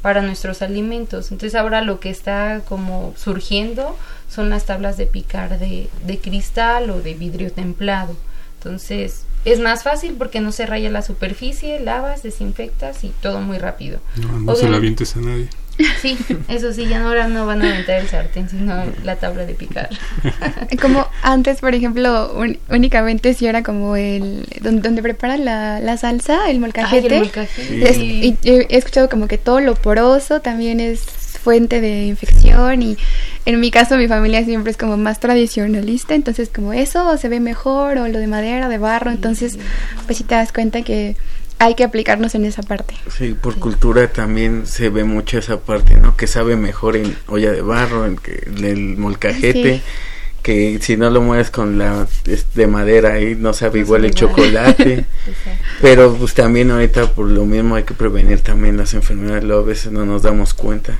para nuestros alimentos. Entonces ahora lo que está como surgiendo son las tablas de picar de, de cristal o de vidrio templado. Entonces es más fácil porque no se raya la superficie, lavas, desinfectas y todo muy rápido. No, no se la avientes a nadie. Sí, eso sí, ya ahora no van a aventar el sartén, sino la tabla de picar. Como antes, por ejemplo, únicamente si era como el donde, preparan la, la, salsa, el molcajete. y, he escuchado como que todo lo poroso también es fuente de infección y en mi caso mi familia siempre es como más tradicionalista, entonces como eso se ve mejor o lo de madera, de barro, entonces pues si te das cuenta que hay que aplicarnos en esa parte. Sí, por cultura también se ve mucho esa parte, ¿no? Que sabe mejor en olla de barro, en, que, el molcajete. Que si no lo mueves con la de madera ahí no sabe igual el chocolate pero pues también ahorita por lo mismo hay que prevenir también las enfermedades luego a veces no nos damos cuenta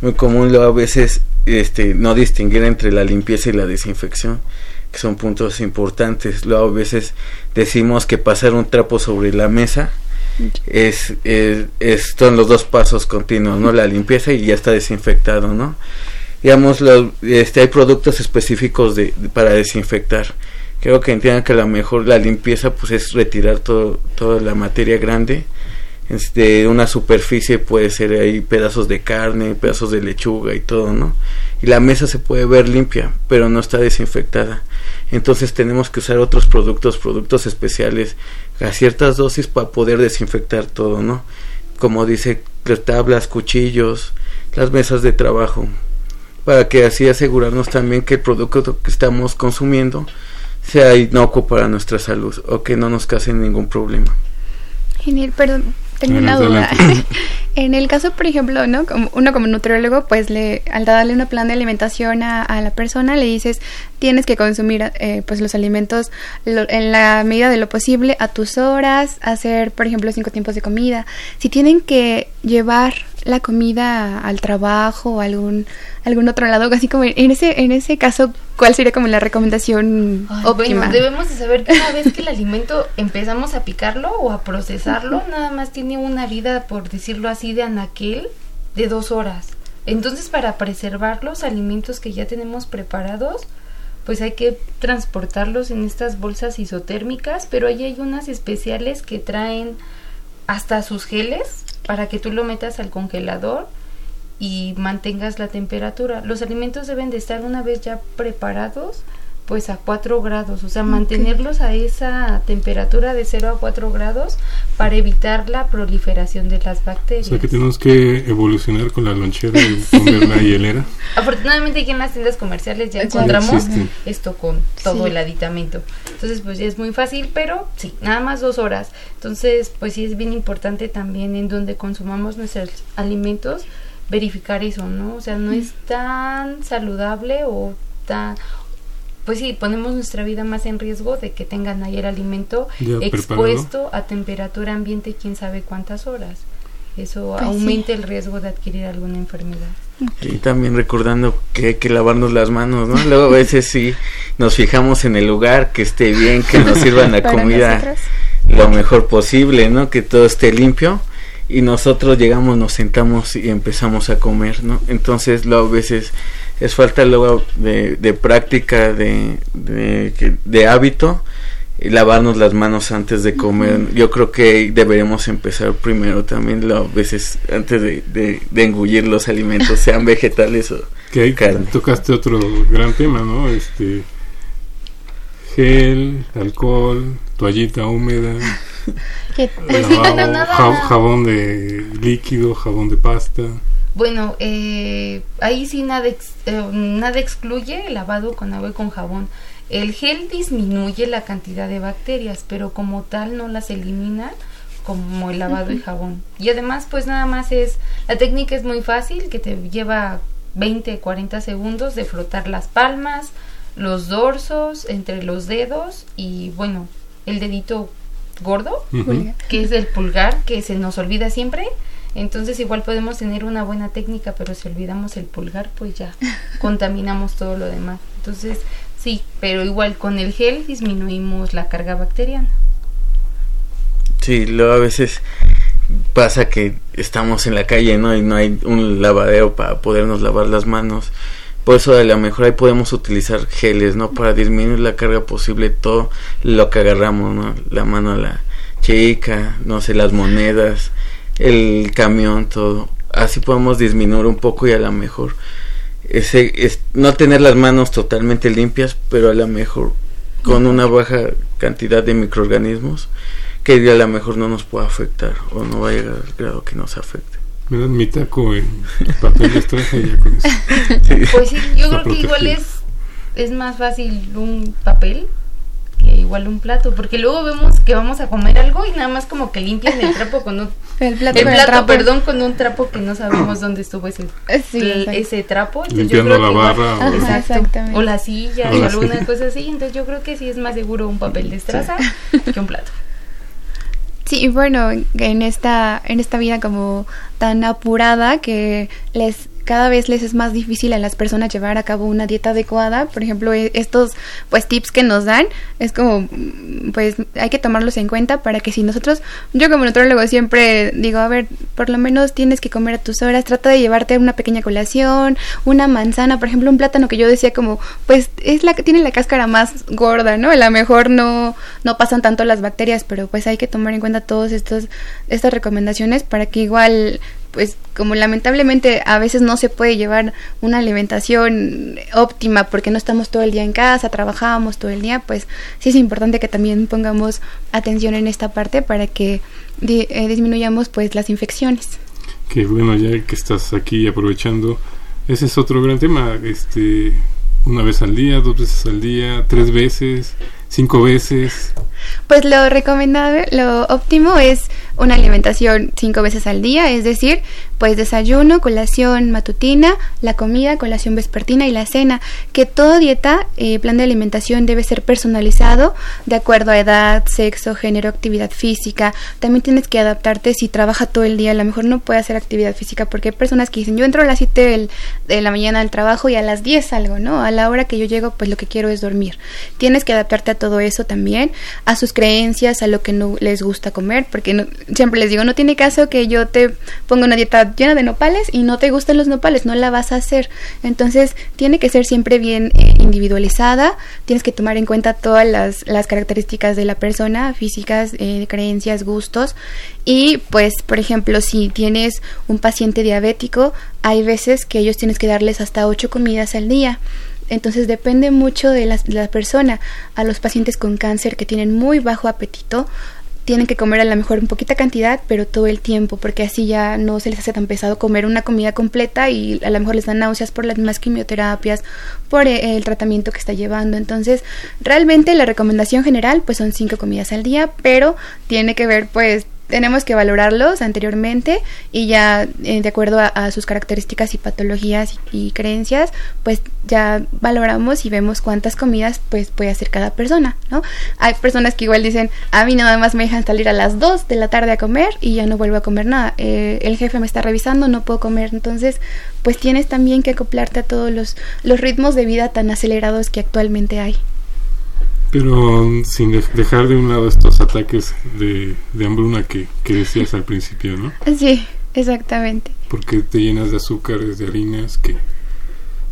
muy común luego a veces este no distinguir entre la limpieza y la desinfección que son puntos importantes. Luego a veces decimos que pasar un trapo sobre la mesa es, es, son los dos pasos continuos, ¿no? La limpieza y ya está desinfectado, ¿no? Digamos, este, hay productos específicos de, para desinfectar. Creo que entiendan que la mejor, la limpieza pues es retirar todo, toda la materia grande este, una superficie puede ser ahí pedazos de carne, pedazos de lechuga y todo, ¿no? Y la mesa se puede ver limpia, pero no está desinfectada. Entonces tenemos que usar otros productos, productos especiales a ciertas dosis para poder desinfectar todo, ¿no? Como dice, tablas, cuchillos, las mesas de trabajo, para que así asegurarnos también que el producto que estamos consumiendo sea inocuo para nuestra salud o que no nos cause ningún problema. Genial, perdón, tengo una duda. en el caso, por ejemplo, ¿no? Como uno como nutriólogo, pues le, al darle un plan de alimentación a, a la persona, le dices, tienes que consumir eh, pues los alimentos en la medida de lo posible a tus horas, hacer, por ejemplo, cinco tiempos de comida. Si tienen que llevar la comida al trabajo o algún algún otro lado, así como en ese en ese caso, ¿cuál sería como la recomendación óptima? Bueno, debemos de saber que una vez que el alimento empezamos a picarlo o a procesarlo, nada más tiene una vida, por decirlo así, de anaquel de dos horas. Entonces, para preservar los alimentos que ya tenemos preparados, pues hay que transportarlos en estas bolsas isotérmicas, pero ahí hay unas especiales que traen hasta sus geles para que tú lo metas al congelador y mantengas la temperatura. Los alimentos deben de estar una vez ya preparados pues a 4 grados, o sea, mantenerlos a esa temperatura de 0 a 4 grados para evitar la proliferación de las bacterias. O sea que tenemos que evolucionar con la lonchera y poner la hielera. Afortunadamente aquí en las tiendas comerciales ya encontramos esto con todo el aditamento. Entonces pues ya es muy fácil, pero sí, nada más dos horas. Entonces pues sí es bien importante también en donde consumamos nuestros alimentos verificar eso, ¿no? O sea, no es tan saludable o tan pues sí, ponemos nuestra vida más en riesgo de que tengan ahí el alimento expuesto a temperatura ambiente quién sabe cuántas horas. Eso pues aumenta el riesgo de adquirir alguna enfermedad. Y también recordando que hay que lavarnos las manos, ¿no? Luego a veces sí nos fijamos en el lugar, que esté bien, que nos sirvan la comida lo mejor posible, ¿no? Que todo esté limpio y nosotros llegamos, nos sentamos y empezamos a comer, ¿no? Entonces luego a veces es falta luego de, de práctica, de, de, de hábito, y lavarnos las manos antes de comer. Yo creo que deberíamos empezar primero también, a veces antes de, de, engullir los alimentos, sean vegetales o que ahí Tocaste otro gran tema, ¿no? Este gel, alcohol, toallita húmeda. pues jabón de líquido, jabón de pasta. Bueno, eh, ahí sí nada, eh, nada excluye el lavado con agua y con jabón. El gel disminuye la cantidad de bacterias, pero como tal no las elimina como el lavado y jabón. Y además, pues nada más es, la técnica es muy fácil, que te lleva 20, 40 segundos de frotar las palmas, los dorsos, entre los dedos y bueno, el dedito gordo, que es el pulgar, que se nos olvida siempre entonces igual podemos tener una buena técnica, pero si olvidamos el pulgar, pues ya contaminamos todo lo demás. Entonces, sí, pero igual con el gel disminuimos la carga bacteriana. Sí, luego a veces pasa que estamos en la calle, ¿no? Y no hay un lavadero para podernos lavar las manos. Por eso a lo mejor ahí podemos utilizar geles, ¿no? Para disminuir la carga posible todo lo que agarramos, ¿no? La mano a la chica, no sé, las monedas, el camión, todo. Así podemos disminuir un poco y a lo mejor ese, es, no tener las manos totalmente limpias, pero a lo mejor con una baja cantidad de microorganismos que a lo mejor no nos pueda afectar o no va a llegar al grado que nos afecte. Me dan mi taco en papel extraje y ya con eso. Pues sí, yo creo que igual es, es más fácil un papel igual un plato, porque luego vemos que vamos a comer algo y nada más como que limpian el trapo con un el plato, perdón, con un trapo que no sabemos dónde estuvo ese, ese trapo. Limpiando la barra. o, la silla o, alguna cosa así. Entonces yo creo que sí es más seguro un papel de estraza que un plato. Sí, y bueno, en esta, en esta vida como tan apurada que les cada vez les es más difícil a las personas llevar a cabo una dieta adecuada. Por ejemplo, e, estos pues tips que nos dan es como pues hay que tomarlos en cuenta para que si nosotros yo como nutrólogo siempre digo, a ver, por lo menos tienes que comer a tus horas, trata de llevarte una pequeña colación, una manzana, por ejemplo, un plátano que yo decía como pues es la que tiene la cáscara más gorda, ¿no? A lo mejor no no pasan tanto las bacterias, pero pues hay que tomar en cuenta todos estos estas recomendaciones para que igual pues como lamentablemente a veces no se puede llevar una alimentación óptima porque no estamos todo el día en casa, trabajamos todo el día, pues sí es importante que también pongamos atención en esta parte para que eh, disminuyamos pues las infecciones. Que bueno, ya que estás aquí aprovechando, ese es otro gran tema, este una vez al día, dos veces al día, tres veces, cinco veces. Pues lo recomendable, lo óptimo es una alimentación cinco veces al día, es decir, pues desayuno, colación matutina, la comida, colación vespertina y la cena, que toda dieta, eh, plan de alimentación debe ser personalizado de acuerdo a edad, sexo, género, actividad física. También tienes que adaptarte si trabaja todo el día, a lo mejor no puede hacer actividad física porque hay personas que dicen, yo entro a las 7 de la mañana al trabajo y a las 10 salgo, ¿no? A la hora que yo llego, pues lo que quiero es dormir. Tienes que adaptarte a todo eso también, a sus creencias, a lo que no les gusta comer, porque no, siempre les digo, no tiene caso que yo te ponga una dieta llena de nopales y no te gustan los nopales, no la vas a hacer. Entonces, tiene que ser siempre bien eh, individualizada, tienes que tomar en cuenta todas las, las características de la persona, físicas, eh, creencias, gustos. Y pues, por ejemplo, si tienes un paciente diabético, hay veces que ellos tienes que darles hasta ocho comidas al día. Entonces depende mucho de la, de la, persona. A los pacientes con cáncer que tienen muy bajo apetito, tienen que comer a lo mejor un poquita cantidad, pero todo el tiempo, porque así ya no se les hace tan pesado comer una comida completa y a lo mejor les dan náuseas por las mismas quimioterapias, por eh, el tratamiento que está llevando. Entonces, realmente la recomendación general pues son cinco comidas al día, pero tiene que ver pues tenemos que valorarlos anteriormente y ya eh, de acuerdo a, sus características y patologías y, creencias, pues ya valoramos y vemos cuántas comidas pues puede hacer cada persona, ¿no? Hay personas que igual dicen, a mí nada más me dejan salir a las 2 de la tarde a comer y ya no vuelvo a comer nada. Eh, el jefe me está revisando, no puedo comer, entonces pues tienes también que acoplarte a todos los, los ritmos de vida tan acelerados que actualmente hay. Pero sin dejar de un lado estos ataques de, de hambruna que, que decías al principio, ¿no? Sí, exactamente. Porque te llenas de azúcares, de harinas que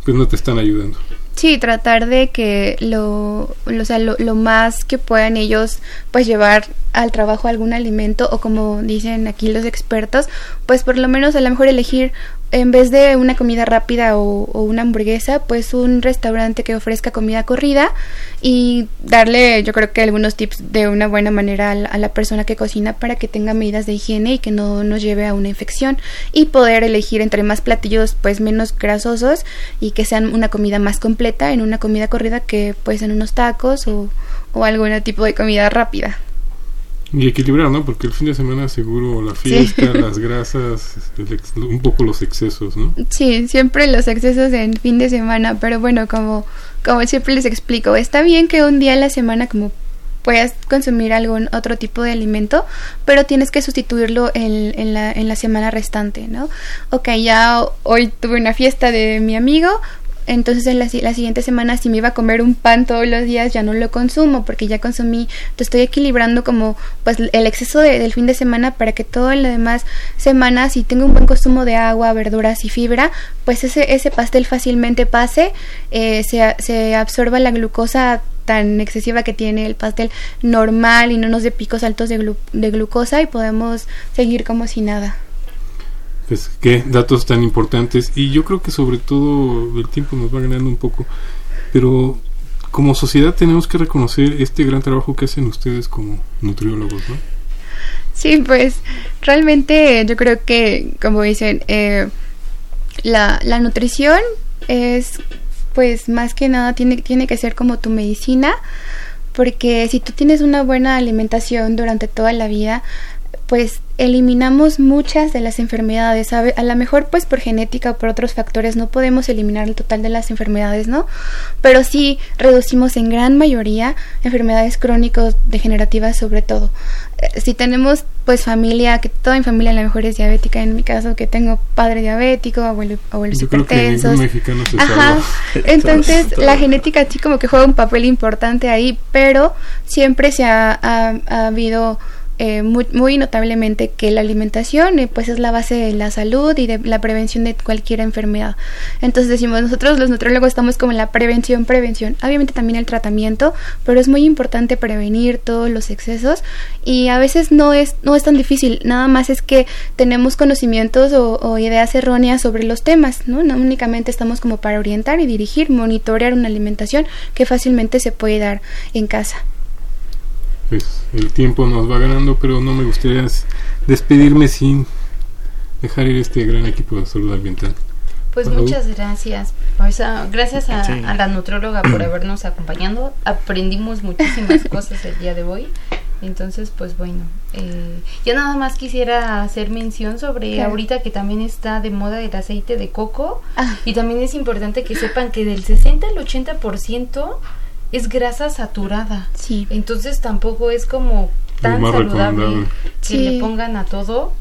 pues no te están ayudando. Sí, tratar de que lo, lo, o sea, lo, lo, más que puedan ellos pues llevar al trabajo algún alimento o como dicen aquí los expertos, pues por lo menos a lo mejor elegir en vez de una comida rápida o, una hamburguesa, pues un restaurante que ofrezca comida corrida y darle, yo creo que algunos tips de una buena manera a la, persona que cocina para que tenga medidas de higiene y que no nos lleve a una infección y poder elegir entre más platillos pues menos grasosos y que sean una comida más completa en una comida corrida que pues en unos tacos o, o algún tipo de comida rápida. Y equilibrar, ¿no? Porque el fin de semana seguro la fiesta, las grasas, un poco los excesos, ¿no? Sí, siempre los excesos en fin de semana, pero bueno, como, como siempre les explico, está bien que un día a la semana como puedas consumir algún otro tipo de alimento, pero tienes que sustituirlo en, en, la, en la semana restante, ¿no? Ok, ya hoy tuve una fiesta de mi amigo, entonces en la, siguiente semana si me iba a comer un pan todos los días ya no lo consumo porque ya consumí, te estoy equilibrando como pues el exceso del fin de semana para que todo la demás semana si tengo un buen consumo de agua, verduras y fibra, pues ese, ese pastel fácilmente pase, eh, se, se absorba la glucosa tan excesiva que tiene el pastel normal y no nos dé picos altos de, de glucosa y podemos seguir como si nada. Pues qué datos tan importantes y yo creo que sobre todo el tiempo nos va ganando un poco, pero como sociedad tenemos que reconocer este gran trabajo que hacen ustedes como nutriólogos, ¿no? Sí, pues realmente yo creo que, como dicen, eh, la, la nutrición es, pues más que nada, tiene, tiene que ser como tu medicina, porque si tú tienes una buena alimentación durante toda la vida, pues eliminamos muchas de las enfermedades. A, lo mejor pues por genética o por otros factores no podemos eliminar el total de las enfermedades, ¿no? Pero sí reducimos en gran mayoría enfermedades crónicos degenerativas sobre todo. eh, si tenemos pues familia, que toda mi familia a lo mejor es diabética, en mi caso que tengo padre diabético, abuelo, hipertensos. Ajá. Entonces la genética sí como que juega un papel importante ahí, pero siempre se ha, ha habido eh, muy, muy, notablemente que la alimentación eh, pues es la base de la salud y de la prevención de cualquier enfermedad. Entonces decimos, nosotros los nutriólogos estamos como en la prevención, prevención, obviamente también el tratamiento, pero es muy importante prevenir todos los excesos y a veces no es, no es tan difícil, nada más es que tenemos conocimientos o, o ideas erróneas sobre los temas, ¿no? no únicamente estamos como para orientar y dirigir, monitorear una alimentación que fácilmente se puede dar en casa pues el tiempo nos va ganando, pero no me gustaría despedirme sin dejar ir este gran equipo de salud ambiental. Pues muchas gracias. gracias a, la nutróloga por habernos acompañado. Aprendimos muchísimas cosas el día de hoy. Entonces, pues bueno, eh, yo nada más quisiera hacer mención sobre ahorita que también está de moda el aceite de coco. Ah. Y también es importante que sepan que del 60 al 80% es grasa saturada. Sí. Entonces tampoco es como tan saludable que le pongan a todo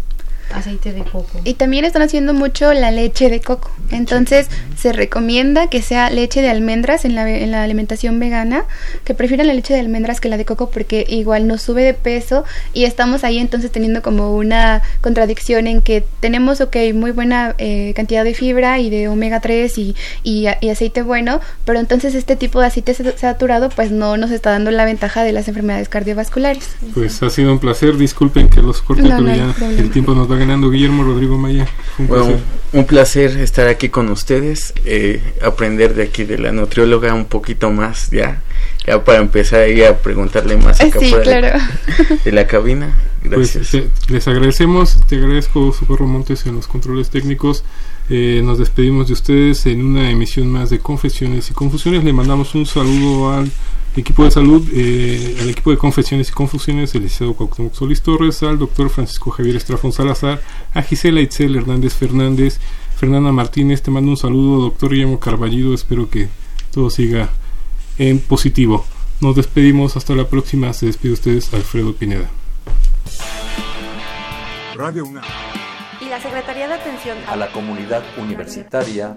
aceite de coco. Y también están haciendo mucho la leche de coco. Entonces se recomienda que sea leche de almendras en la, en la alimentación vegana, que prefieran la leche de almendras que la de coco porque igual nos sube de peso y estamos ahí entonces teniendo como una contradicción en que tenemos, ok, muy buena eh, cantidad de fibra y de omega 3 y, y, aceite bueno, pero entonces este tipo de aceite saturado pues no nos está dando la ventaja de las enfermedades cardiovasculares. Pues ha sido un placer, disculpen que los corte, pero ya el tiempo nos va ganando Guillermo Rodrigo Maya. Un placer. un placer estar aquí con ustedes, eh, aprender de aquí de la nutrióloga un poquito más, ya, ya para empezar ahí a preguntarle más acá sí, claro. de, la cabina. Pues, Gracias. les agradecemos, te agradezco Socorro Montes en los controles técnicos. Eh, nos despedimos de ustedes en una emisión más de Confesiones y Confusiones. Le mandamos un saludo al equipo de salud, eh, al equipo de confesiones y confusiones, el licenciado Cuauhtémoc Solís Torres, al doctor Francisco Javier Estrafón Salazar, a Gisela Itzel Hernández Fernández, Fernanda Martínez, te mando un saludo, doctor Guillermo Carballido, espero que todo siga en positivo. Nos despedimos, hasta la próxima, se despide ustedes Alfredo Pineda. Radio Y la Secretaría de Atención a la Comunidad Universitaria